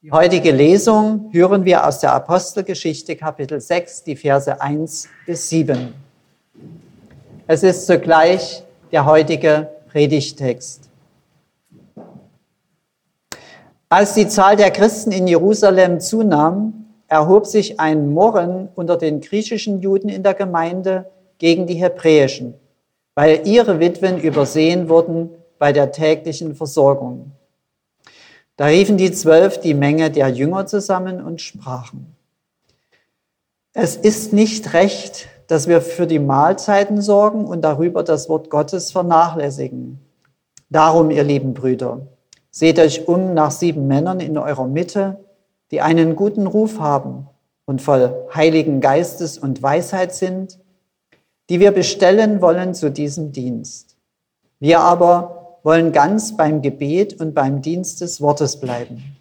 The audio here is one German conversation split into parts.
Die heutige Lesung hören wir aus der Apostelgeschichte Kapitel 6, die Verse 1 bis 7. Es ist zugleich der heutige Predigtext. Als die Zahl der Christen in Jerusalem zunahm, erhob sich ein Murren unter den griechischen Juden in der Gemeinde gegen die hebräischen, weil ihre Witwen übersehen wurden bei der täglichen Versorgung. Da riefen die Zwölf die Menge der Jünger zusammen und sprachen, es ist nicht recht, dass wir für die Mahlzeiten sorgen und darüber das Wort Gottes vernachlässigen. Darum, ihr lieben Brüder, seht euch um nach sieben Männern in eurer Mitte, die einen guten Ruf haben und voll Heiligen Geistes und Weisheit sind, die wir bestellen wollen zu diesem Dienst. Wir aber wollen ganz beim Gebet und beim Dienst des Wortes bleiben.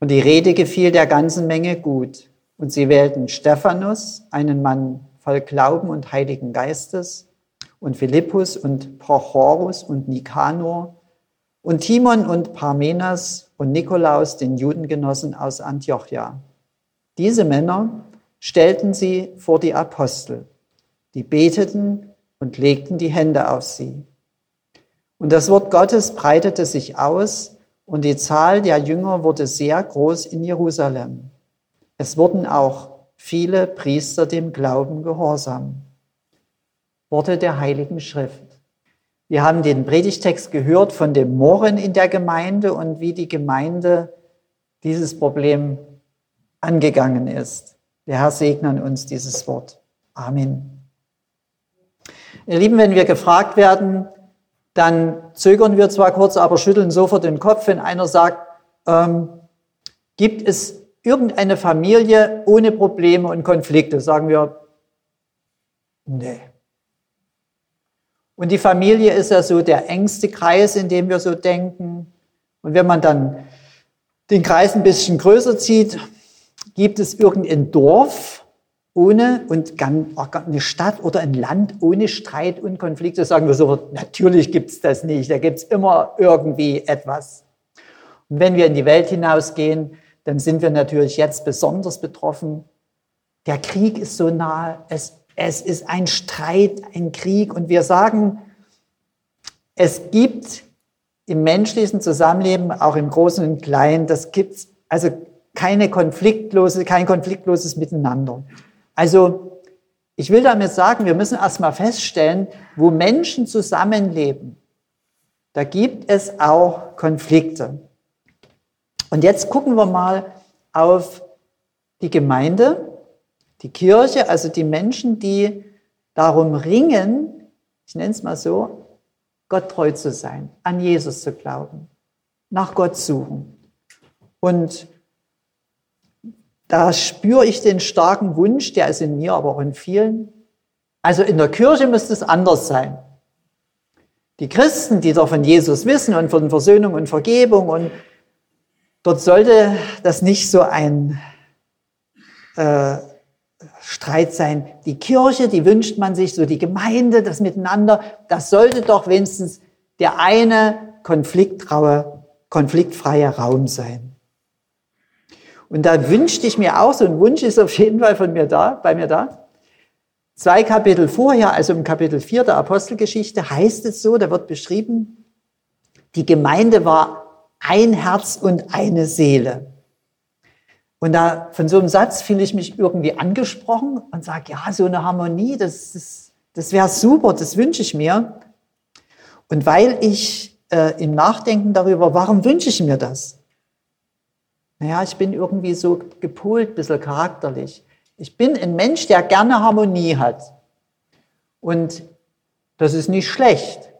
Und die Rede gefiel der ganzen Menge gut. Und sie wählten Stephanus, einen Mann voll Glauben und Heiligen Geistes, und Philippus und Prochorus und Nikanor, und Timon und Parmenas und Nikolaus, den Judengenossen aus Antiochia. Diese Männer stellten sie vor die Apostel, die beteten und legten die Hände auf sie. Und das Wort Gottes breitete sich aus und die Zahl der Jünger wurde sehr groß in Jerusalem. Es wurden auch viele Priester dem Glauben gehorsam. Worte der Heiligen Schrift. Wir haben den Predigtext gehört von dem Mohren in der Gemeinde und wie die Gemeinde dieses Problem angegangen ist. Der Herr segne uns dieses Wort. Amen. Ihr Lieben, wenn wir gefragt werden, dann zögern wir zwar kurz, aber schütteln sofort den Kopf, wenn einer sagt, ähm, gibt es irgendeine Familie ohne Probleme und Konflikte? Sagen wir, nee. Und die Familie ist ja so der engste Kreis, in dem wir so denken. Und wenn man dann den Kreis ein bisschen größer zieht, gibt es irgendein Dorf, ohne und eine Stadt oder ein Land ohne Streit und Konflikte, sagen wir so, natürlich gibt es das nicht, da gibt es immer irgendwie etwas. Und wenn wir in die Welt hinausgehen, dann sind wir natürlich jetzt besonders betroffen. Der Krieg ist so nah, es, es ist ein Streit, ein Krieg und wir sagen, es gibt im menschlichen Zusammenleben, auch im Großen und Kleinen, das gibt's also keine konfliktlose, kein konfliktloses Miteinander. Also ich will damit sagen, wir müssen erstmal feststellen, wo Menschen zusammenleben, da gibt es auch Konflikte. Und jetzt gucken wir mal auf die Gemeinde, die Kirche, also die Menschen, die darum ringen, ich nenne es mal so, Gott treu zu sein, an Jesus zu glauben, nach Gott suchen. Und da spüre ich den starken Wunsch, der ist in mir, aber auch in vielen. Also in der Kirche müsste es anders sein. Die Christen, die doch von Jesus wissen und von Versöhnung und Vergebung und dort sollte das nicht so ein äh, Streit sein. Die Kirche, die wünscht man sich, so die Gemeinde, das Miteinander, das sollte doch wenigstens der eine konfliktfreie Raum sein. Und da wünschte ich mir auch, so ein Wunsch ist auf jeden Fall von mir da, bei mir da. Zwei Kapitel vorher, also im Kapitel 4 der Apostelgeschichte, heißt es so, da wird beschrieben, die Gemeinde war ein Herz und eine Seele. Und da von so einem Satz fühle ich mich irgendwie angesprochen und sage, ja, so eine Harmonie, das, das, das wäre super, das wünsche ich mir. Und weil ich äh, im Nachdenken darüber, warum wünsche ich mir das? Naja, ich bin irgendwie so gepolt, ein bisschen charakterlich. Ich bin ein Mensch, der gerne Harmonie hat. Und das ist nicht schlecht.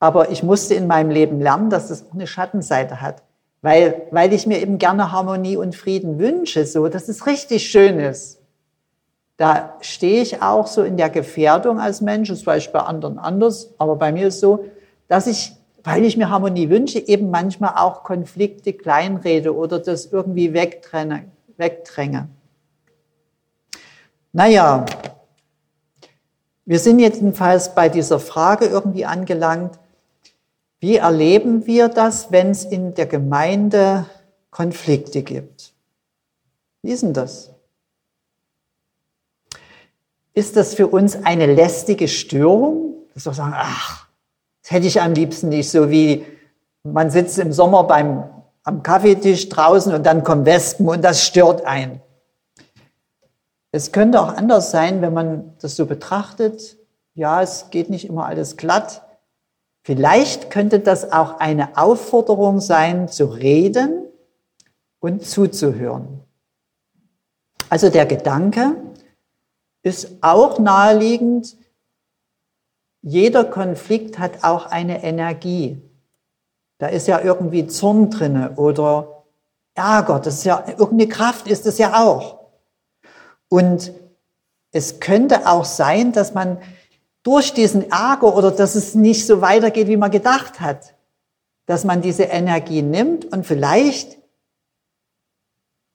Aber ich musste in meinem Leben lernen, dass das auch eine Schattenseite hat. Weil, weil ich mir eben gerne Harmonie und Frieden wünsche, so, dass es richtig schön ist. Da stehe ich auch so in der Gefährdung als Mensch, das ist vielleicht bei anderen anders, aber bei mir ist so, dass ich weil ich mir Harmonie wünsche, eben manchmal auch Konflikte kleinrede oder das irgendwie wegdränge. wegdränge. Naja, wir sind jedenfalls bei dieser Frage irgendwie angelangt, wie erleben wir das, wenn es in der Gemeinde Konflikte gibt. Wie ist denn das? Ist das für uns eine lästige Störung? Dass wir sagen, ach, das hätte ich am liebsten nicht, so wie man sitzt im Sommer beim, am Kaffeetisch draußen und dann kommen Wespen und das stört einen. Es könnte auch anders sein, wenn man das so betrachtet. Ja, es geht nicht immer alles glatt. Vielleicht könnte das auch eine Aufforderung sein, zu reden und zuzuhören. Also der Gedanke ist auch naheliegend, jeder Konflikt hat auch eine Energie. Da ist ja irgendwie Zorn drinne oder Ärger, das ist ja irgendeine Kraft ist es ja auch. Und es könnte auch sein, dass man durch diesen Ärger oder dass es nicht so weitergeht, wie man gedacht hat, dass man diese Energie nimmt und vielleicht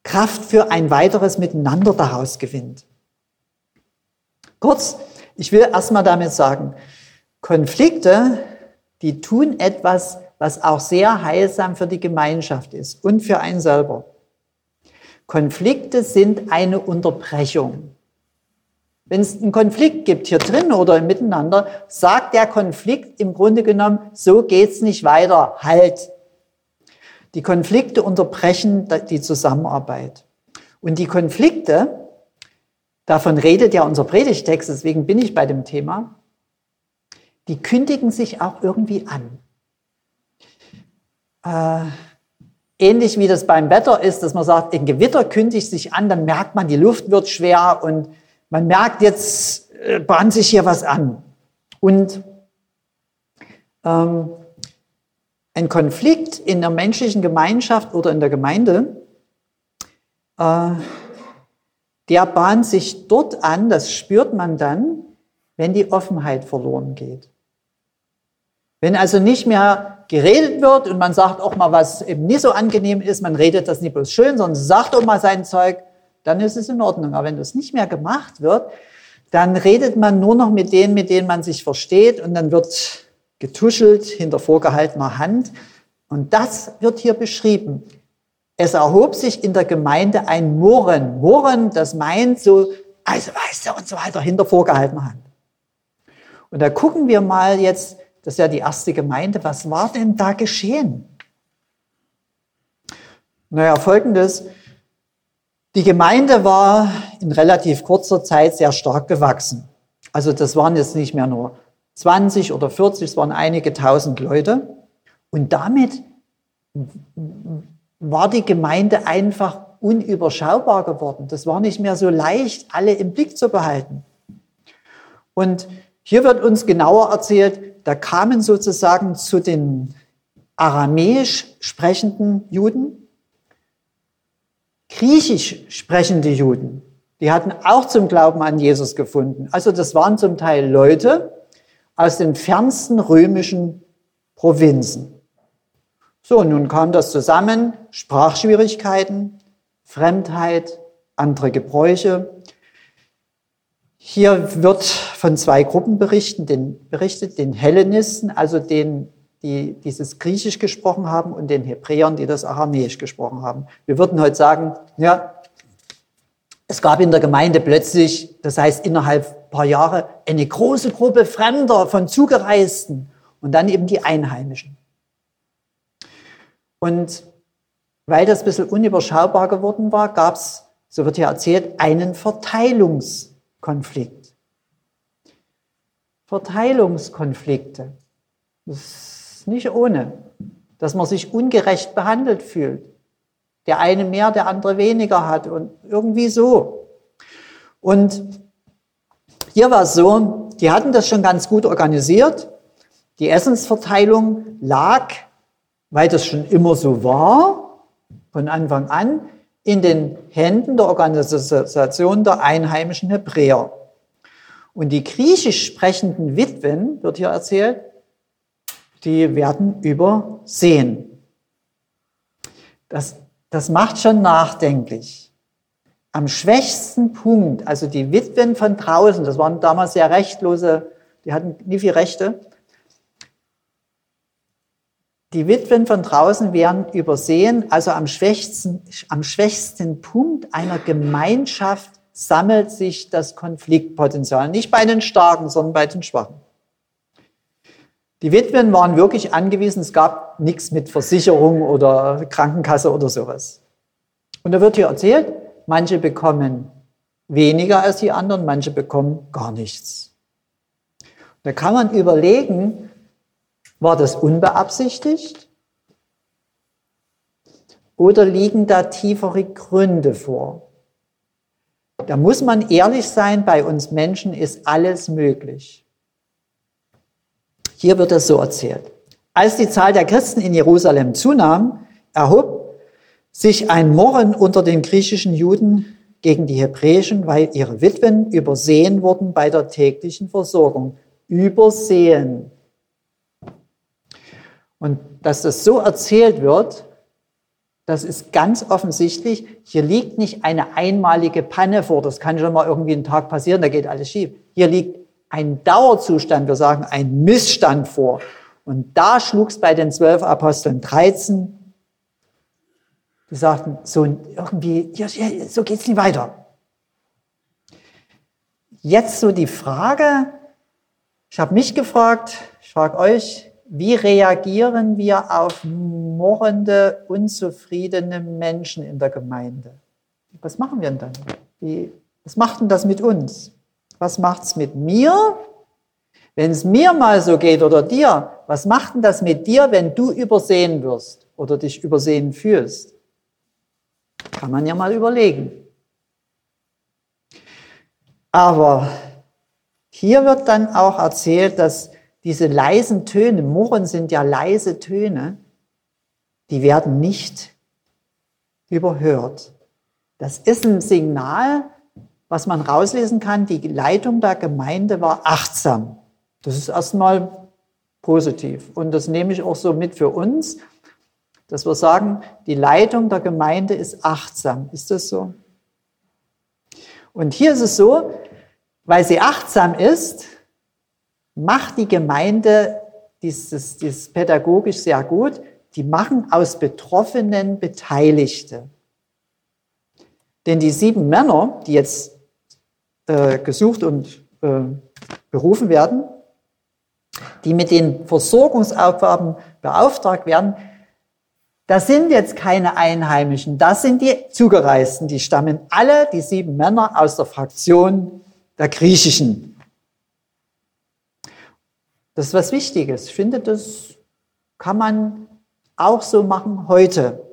Kraft für ein weiteres Miteinander daraus gewinnt. Kurz, ich will erstmal damit sagen, Konflikte, die tun etwas, was auch sehr heilsam für die Gemeinschaft ist und für einen selber. Konflikte sind eine Unterbrechung. Wenn es einen Konflikt gibt hier drin oder im Miteinander, sagt der Konflikt im Grunde genommen, so geht's nicht weiter, halt. Die Konflikte unterbrechen die Zusammenarbeit. Und die Konflikte, davon redet ja unser Predigtext, deswegen bin ich bei dem Thema, die kündigen sich auch irgendwie an. Äh, ähnlich wie das beim Wetter ist, dass man sagt, ein Gewitter kündigt sich an, dann merkt man, die Luft wird schwer und man merkt, jetzt äh, bahnt sich hier was an. Und ähm, ein Konflikt in der menschlichen Gemeinschaft oder in der Gemeinde, äh, der bahnt sich dort an, das spürt man dann, wenn die Offenheit verloren geht. Wenn also nicht mehr geredet wird und man sagt auch mal, was eben nicht so angenehm ist, man redet das nicht bloß schön, sondern sagt auch mal sein Zeug, dann ist es in Ordnung. Aber wenn das nicht mehr gemacht wird, dann redet man nur noch mit denen, mit denen man sich versteht und dann wird getuschelt hinter vorgehaltener Hand. Und das wird hier beschrieben. Es erhob sich in der Gemeinde ein Murren. Murren, das meint so, also weißt du und so weiter, hinter vorgehaltener Hand. Und da gucken wir mal jetzt, das ist ja die erste Gemeinde, was war denn da geschehen? Naja, folgendes. Die Gemeinde war in relativ kurzer Zeit sehr stark gewachsen. Also das waren jetzt nicht mehr nur 20 oder 40, es waren einige tausend Leute. Und damit war die Gemeinde einfach unüberschaubar geworden. Das war nicht mehr so leicht, alle im Blick zu behalten. Und hier wird uns genauer erzählt, da kamen sozusagen zu den aramäisch sprechenden Juden griechisch sprechende Juden. Die hatten auch zum Glauben an Jesus gefunden. Also das waren zum Teil Leute aus den fernsten römischen Provinzen. So, nun kam das zusammen, Sprachschwierigkeiten, Fremdheit, andere Gebräuche. Hier wird von zwei Gruppen berichten, den, berichtet, den Hellenisten, also den die dieses Griechisch gesprochen haben und den Hebräern, die das Aramäisch gesprochen haben. Wir würden heute sagen, ja, es gab in der Gemeinde plötzlich, das heißt innerhalb paar Jahre, eine große Gruppe Fremder von Zugereisten und dann eben die Einheimischen. Und weil das ein bisschen unüberschaubar geworden war, gab es, so wird hier erzählt, einen Verteilungskonflikt. Verteilungskonflikte. Das nicht ohne, dass man sich ungerecht behandelt fühlt. Der eine mehr, der andere weniger hat und irgendwie so. Und hier war es so, die hatten das schon ganz gut organisiert. Die Essensverteilung lag, weil das schon immer so war, von Anfang an, in den Händen der Organisation der einheimischen Hebräer. Und die griechisch sprechenden Witwen, wird hier erzählt, die werden übersehen. Das, das macht schon nachdenklich. Am schwächsten Punkt, also die Witwen von draußen, das waren damals sehr rechtlose, die hatten nie viel Rechte, Die Witwen von draußen werden übersehen, also am schwächsten, am schwächsten Punkt einer Gemeinschaft sammelt sich das Konfliktpotenzial. Nicht bei den Starken, sondern bei den Schwachen. Die Witwen waren wirklich angewiesen, es gab nichts mit Versicherung oder Krankenkasse oder sowas. Und da wird hier erzählt, manche bekommen weniger als die anderen, manche bekommen gar nichts. Da kann man überlegen, war das unbeabsichtigt? Oder liegen da tiefere Gründe vor? Da muss man ehrlich sein, bei uns Menschen ist alles möglich. Hier wird es so erzählt. Als die Zahl der Christen in Jerusalem zunahm, erhob sich ein Murren unter den griechischen Juden gegen die hebräischen, weil ihre Witwen übersehen wurden bei der täglichen Versorgung. Übersehen. Und dass das so erzählt wird, das ist ganz offensichtlich, hier liegt nicht eine einmalige Panne vor, das kann schon mal irgendwie einen Tag passieren, da geht alles schief. Hier liegt ein Dauerzustand, wir sagen ein Missstand vor. Und da schlug es bei den zwölf Aposteln 13. Die sagten, so irgendwie, ja, so geht's nicht weiter. Jetzt so die Frage, ich habe mich gefragt, ich frage euch, wie reagieren wir auf murrende, unzufriedene Menschen in der Gemeinde? Was machen wir denn dann? Wie, was macht denn das mit uns? Was macht's mit mir? Wenn es mir mal so geht oder dir, was macht denn das mit dir, wenn du übersehen wirst oder dich übersehen fühlst? Kann man ja mal überlegen. Aber hier wird dann auch erzählt, dass diese leisen Töne, Murren sind ja leise Töne, die werden nicht überhört. Das ist ein Signal, was man rauslesen kann, die Leitung der Gemeinde war achtsam. Das ist erstmal positiv. Und das nehme ich auch so mit für uns, dass wir sagen, die Leitung der Gemeinde ist achtsam. Ist das so? Und hier ist es so, weil sie achtsam ist, macht die Gemeinde dieses, dieses pädagogisch sehr gut. Die machen aus Betroffenen Beteiligte. Denn die sieben Männer, die jetzt äh, gesucht und äh, berufen werden, die mit den Versorgungsaufgaben beauftragt werden, das sind jetzt keine Einheimischen, das sind die Zugereisten, die stammen alle, die sieben Männer, aus der Fraktion der Griechischen. Das ist was Wichtiges. Ich finde, das kann man auch so machen heute.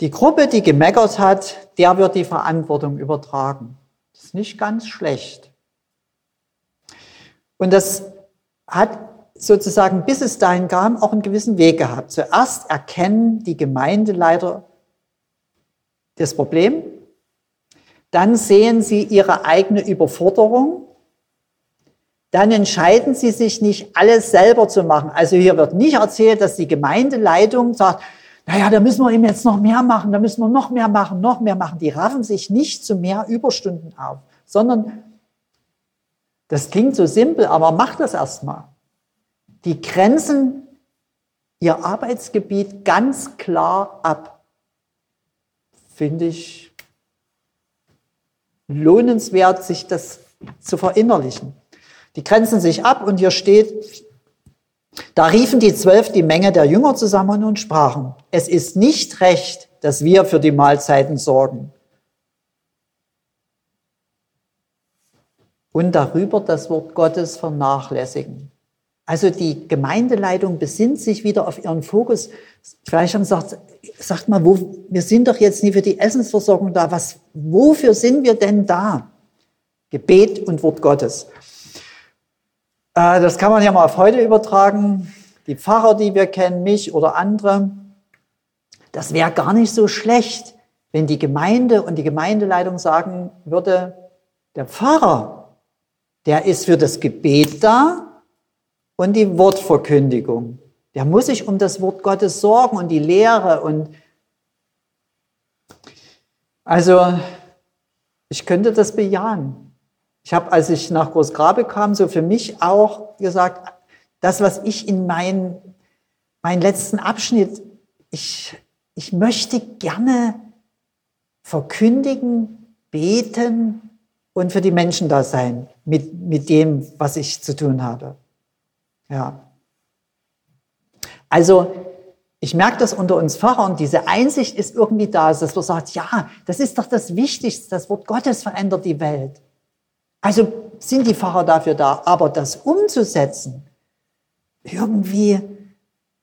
Die Gruppe, die gemeckert hat, der wird die Verantwortung übertragen nicht ganz schlecht. Und das hat sozusagen, bis es dahin kam, auch einen gewissen Weg gehabt. Zuerst erkennen die Gemeindeleiter das Problem, dann sehen sie ihre eigene Überforderung, dann entscheiden sie sich nicht, alles selber zu machen. Also hier wird nicht erzählt, dass die Gemeindeleitung sagt, naja, da müssen wir ihm jetzt noch mehr machen, da müssen wir noch mehr machen, noch mehr machen. Die raffen sich nicht zu mehr Überstunden auf, sondern das klingt so simpel, aber macht das erstmal. Die grenzen ihr Arbeitsgebiet ganz klar ab. Finde ich lohnenswert, sich das zu verinnerlichen. Die grenzen sich ab und hier steht, da riefen die Zwölf die Menge der Jünger zusammen und sprachen, es ist nicht recht, dass wir für die Mahlzeiten sorgen. Und darüber das Wort Gottes vernachlässigen. Also die Gemeindeleitung besinnt sich wieder auf ihren Fokus. Vielleicht haben gesagt, sagt mal, wo, wir sind doch jetzt nie für die Essensversorgung da. Was, wofür sind wir denn da? Gebet und Wort Gottes. Äh, das kann man ja mal auf heute übertragen. Die Pfarrer, die wir kennen, mich oder andere. Das wäre gar nicht so schlecht, wenn die Gemeinde und die Gemeindeleitung sagen würde, der Pfarrer, der ist für das Gebet da und die Wortverkündigung. Der muss sich um das Wort Gottes sorgen und die Lehre und also ich könnte das bejahen. Ich habe, als ich nach Großgrabe kam, so für mich auch gesagt, das, was ich in meinen letzten Abschnitt. Ich, ich möchte gerne verkündigen, beten und für die Menschen da sein mit, mit dem, was ich zu tun habe. Ja. Also, ich merke das unter uns Pfarrern, diese Einsicht ist irgendwie da, dass man sagt, ja, das ist doch das Wichtigste, das Wort Gottes verändert die Welt. Also sind die Pfarrer dafür da, aber das umzusetzen, irgendwie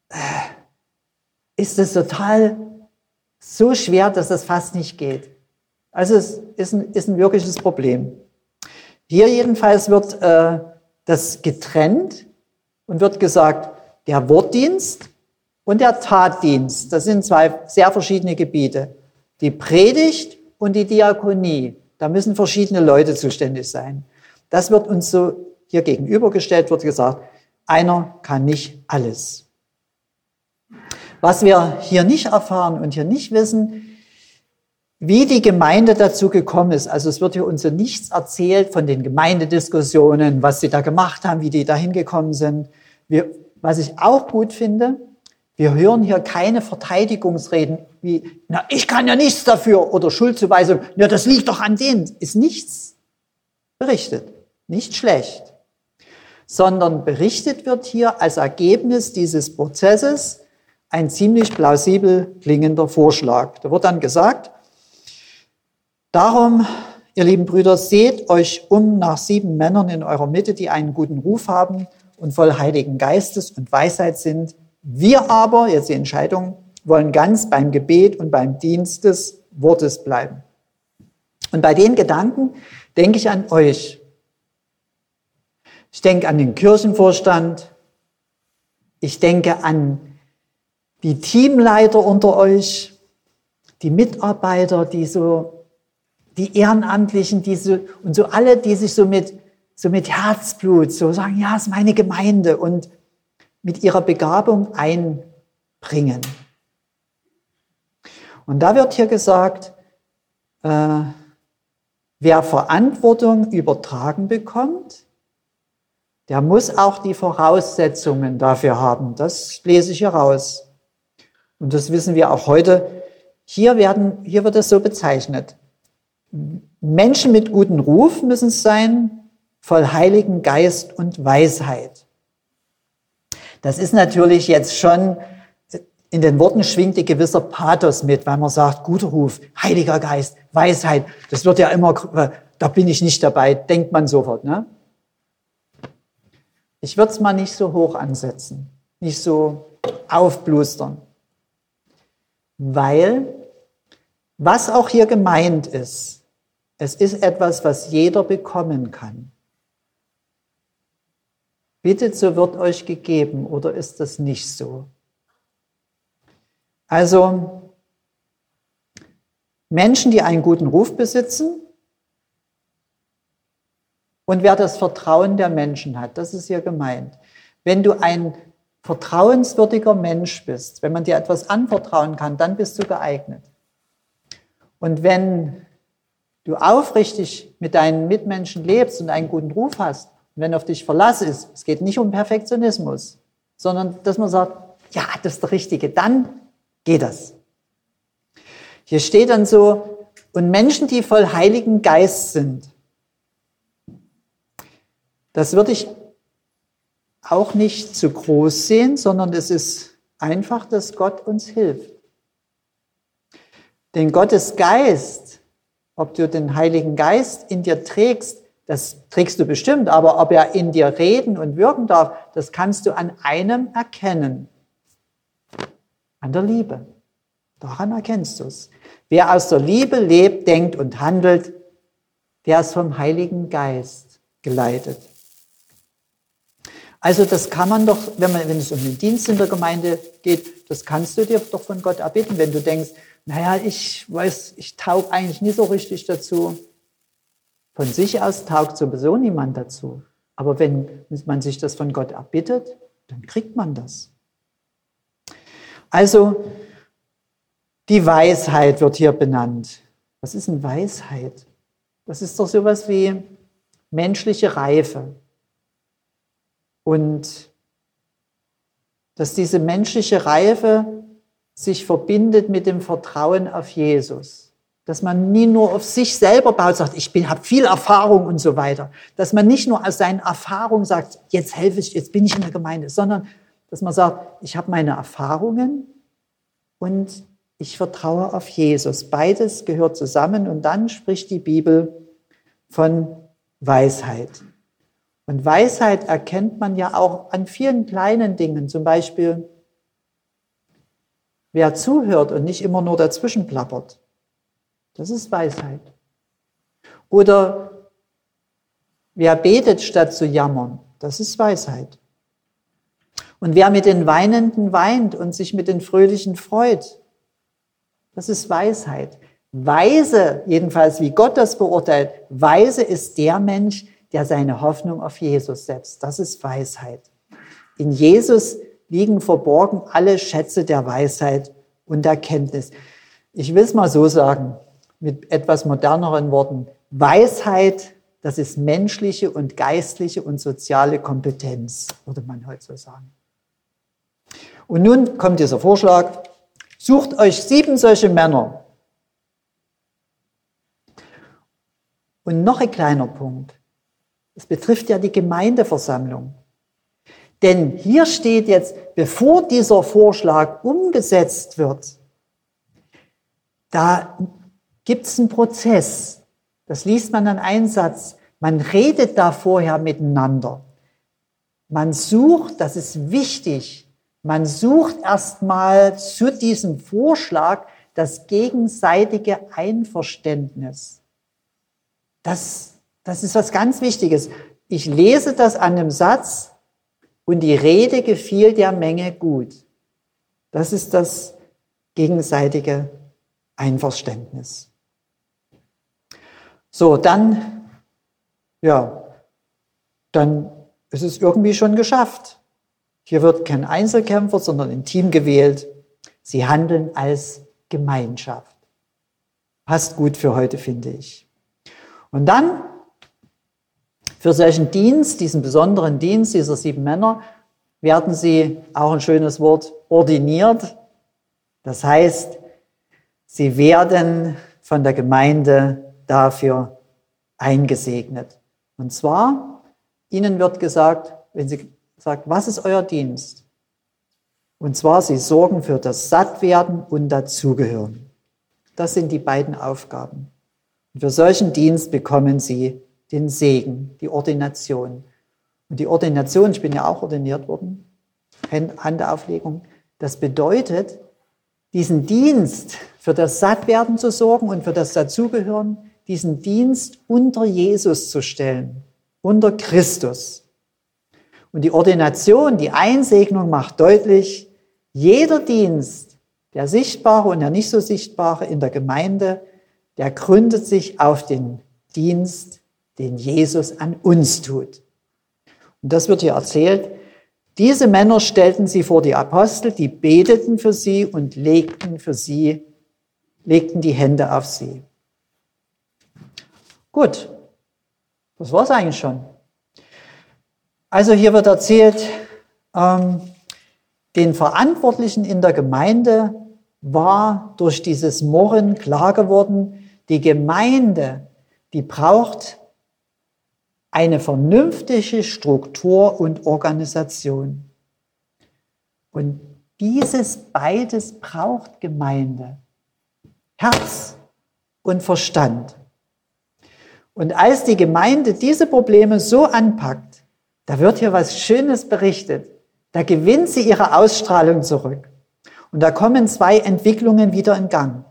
äh, ist es total so schwer, dass das fast nicht geht. Also es ist ein, ist ein wirkliches Problem. Hier jedenfalls wird äh, das getrennt und wird gesagt, der Wortdienst und der Tatdienst. Das sind zwei sehr verschiedene Gebiete. Die Predigt und die Diakonie. Da müssen verschiedene Leute zuständig sein. Das wird uns so hier gegenübergestellt, wird gesagt, einer kann nicht alles. Was wir hier nicht erfahren und hier nicht wissen, wie die Gemeinde dazu gekommen ist. Also es wird hier uns so nichts erzählt von den Gemeindediskussionen, was sie da gemacht haben, wie die da hingekommen sind. Wir, was ich auch gut finde, wir hören hier keine Verteidigungsreden wie, na, ich kann ja nichts dafür oder Schuldzuweisung, na, das liegt doch an denen. Ist nichts berichtet, nicht schlecht, sondern berichtet wird hier als Ergebnis dieses Prozesses ein ziemlich plausibel klingender Vorschlag. Da wird dann gesagt, darum, ihr lieben Brüder, seht euch um nach sieben Männern in eurer Mitte, die einen guten Ruf haben und voll Heiligen Geistes und Weisheit sind, wir aber, jetzt die Entscheidung, wollen ganz beim Gebet und beim Dienst des Wortes bleiben. Und bei den Gedanken denke ich an euch. Ich denke an den Kirchenvorstand. Ich denke an die Teamleiter unter euch, die Mitarbeiter, die so, die Ehrenamtlichen, die so, und so alle, die sich so mit, so mit Herzblut so sagen, ja, es ist meine Gemeinde und mit ihrer Begabung einbringen. Und da wird hier gesagt, äh, wer Verantwortung übertragen bekommt, der muss auch die Voraussetzungen dafür haben. Das lese ich hier raus. Und das wissen wir auch heute. Hier, werden, hier wird es so bezeichnet. Menschen mit gutem Ruf müssen es sein, voll Heiligen Geist und Weisheit. Das ist natürlich jetzt schon, in den Worten schwingt ein gewisser Pathos mit, weil man sagt, guter Ruf, Heiliger Geist, Weisheit. Das wird ja immer, da bin ich nicht dabei, denkt man sofort. Ne? Ich würde es mal nicht so hoch ansetzen, nicht so aufblustern. Weil, was auch hier gemeint ist, es ist etwas, was jeder bekommen kann. Bittet, so wird euch gegeben, oder ist das nicht so? Also, Menschen, die einen guten Ruf besitzen und wer das Vertrauen der Menschen hat, das ist hier gemeint. Wenn du ein vertrauenswürdiger Mensch bist, wenn man dir etwas anvertrauen kann, dann bist du geeignet. Und wenn du aufrichtig mit deinen Mitmenschen lebst und einen guten Ruf hast, und wenn auf dich Verlass ist, es geht nicht um Perfektionismus, sondern dass man sagt, ja, das ist der Richtige, dann geht das. Hier steht dann so, und Menschen, die voll Heiligen Geist sind, das würde ich auch nicht zu groß sehen, sondern es ist einfach, dass Gott uns hilft. Denn Gottes Geist, ob du den Heiligen Geist in dir trägst, das trägst du bestimmt, aber ob er in dir reden und wirken darf, das kannst du an einem erkennen. An der Liebe. Daran erkennst du es. Wer aus der Liebe lebt, denkt und handelt, der ist vom Heiligen Geist geleitet. Also das kann man doch, wenn, man, wenn es um den Dienst in der Gemeinde geht, das kannst du dir doch von Gott erbitten, wenn du denkst, naja, ich weiß, ich taug eigentlich nie so richtig dazu. Von sich aus taugt sowieso niemand dazu. Aber wenn man sich das von Gott erbittet, dann kriegt man das. Also, die Weisheit wird hier benannt. Was ist eine Weisheit? Das ist doch sowas wie menschliche Reife. Und dass diese menschliche Reife sich verbindet mit dem Vertrauen auf Jesus. Dass man nie nur auf sich selber baut, sagt, ich habe viel Erfahrung und so weiter. Dass man nicht nur aus seinen Erfahrungen sagt, jetzt helfe ich, jetzt bin ich in der Gemeinde, sondern dass man sagt, ich habe meine Erfahrungen und ich vertraue auf Jesus. Beides gehört zusammen und dann spricht die Bibel von Weisheit. Und Weisheit erkennt man ja auch an vielen kleinen Dingen, zum Beispiel, wer zuhört und nicht immer nur dazwischen plappert. Das ist Weisheit. Oder wer betet statt zu jammern. Das ist Weisheit. Und wer mit den Weinenden weint und sich mit den Fröhlichen freut. Das ist Weisheit. Weise, jedenfalls wie Gott das beurteilt, weise ist der Mensch, der seine Hoffnung auf Jesus setzt. Das ist Weisheit. In Jesus liegen verborgen alle Schätze der Weisheit und Erkenntnis. Ich will es mal so sagen, mit etwas moderneren Worten. Weisheit, das ist menschliche und geistliche und soziale Kompetenz, würde man heute so sagen. Und nun kommt dieser Vorschlag, sucht euch sieben solche Männer. Und noch ein kleiner Punkt. Es betrifft ja die Gemeindeversammlung. Denn hier steht jetzt, bevor dieser Vorschlag umgesetzt wird, da gibt es einen Prozess. Das liest man an einem Satz. Man redet da vorher miteinander. Man sucht, das ist wichtig, man sucht erstmal zu diesem Vorschlag das gegenseitige Einverständnis. Das das ist was ganz Wichtiges. Ich lese das an einem Satz und die Rede gefiel der Menge gut. Das ist das gegenseitige Einverständnis. So, dann, ja, dann ist es irgendwie schon geschafft. Hier wird kein Einzelkämpfer, sondern ein Team gewählt. Sie handeln als Gemeinschaft. Passt gut für heute, finde ich. Und dann für solchen Dienst, diesen besonderen Dienst dieser sieben Männer, werden sie, auch ein schönes Wort, ordiniert. Das heißt, sie werden von der Gemeinde dafür eingesegnet. Und zwar, ihnen wird gesagt, wenn sie sagt, was ist euer Dienst? Und zwar, sie sorgen für das Sattwerden und Dazugehören. Das sind die beiden Aufgaben. Und für solchen Dienst bekommen sie den Segen, die Ordination. Und die Ordination, ich bin ja auch ordiniert worden, Handauflegung, das bedeutet, diesen Dienst für das Sattwerden zu sorgen und für das Dazugehören, diesen Dienst unter Jesus zu stellen, unter Christus. Und die Ordination, die Einsegnung macht deutlich, jeder Dienst, der sichtbare und der nicht so sichtbare in der Gemeinde, der gründet sich auf den Dienst den Jesus an uns tut. Und das wird hier erzählt. Diese Männer stellten sie vor die Apostel, die beteten für sie und legten für sie, legten die Hände auf sie. Gut, das war es eigentlich schon. Also hier wird erzählt, ähm, den Verantwortlichen in der Gemeinde war durch dieses Murren klar geworden, die Gemeinde, die braucht eine vernünftige Struktur und Organisation. Und dieses beides braucht Gemeinde. Herz und Verstand. Und als die Gemeinde diese Probleme so anpackt, da wird hier was Schönes berichtet. Da gewinnt sie ihre Ausstrahlung zurück. Und da kommen zwei Entwicklungen wieder in Gang.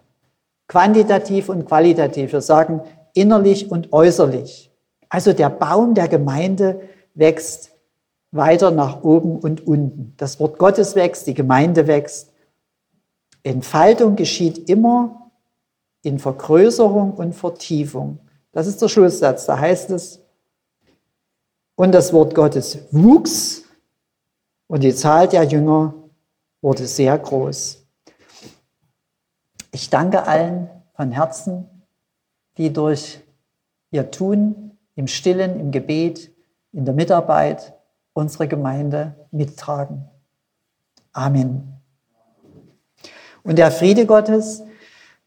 Quantitativ und qualitativ. Wir sagen innerlich und äußerlich. Also der Baum der Gemeinde wächst weiter nach oben und unten. Das Wort Gottes wächst, die Gemeinde wächst. Entfaltung geschieht immer in Vergrößerung und Vertiefung. Das ist der Schlusssatz. Da heißt es, und das Wort Gottes wuchs und die Zahl der Jünger wurde sehr groß. Ich danke allen von Herzen, die durch ihr Tun im Stillen, im Gebet, in der Mitarbeit unsere Gemeinde mittragen. Amen. Und der Friede Gottes,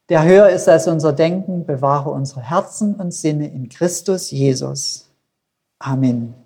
der höher ist als unser Denken, bewahre unsere Herzen und Sinne in Christus Jesus. Amen.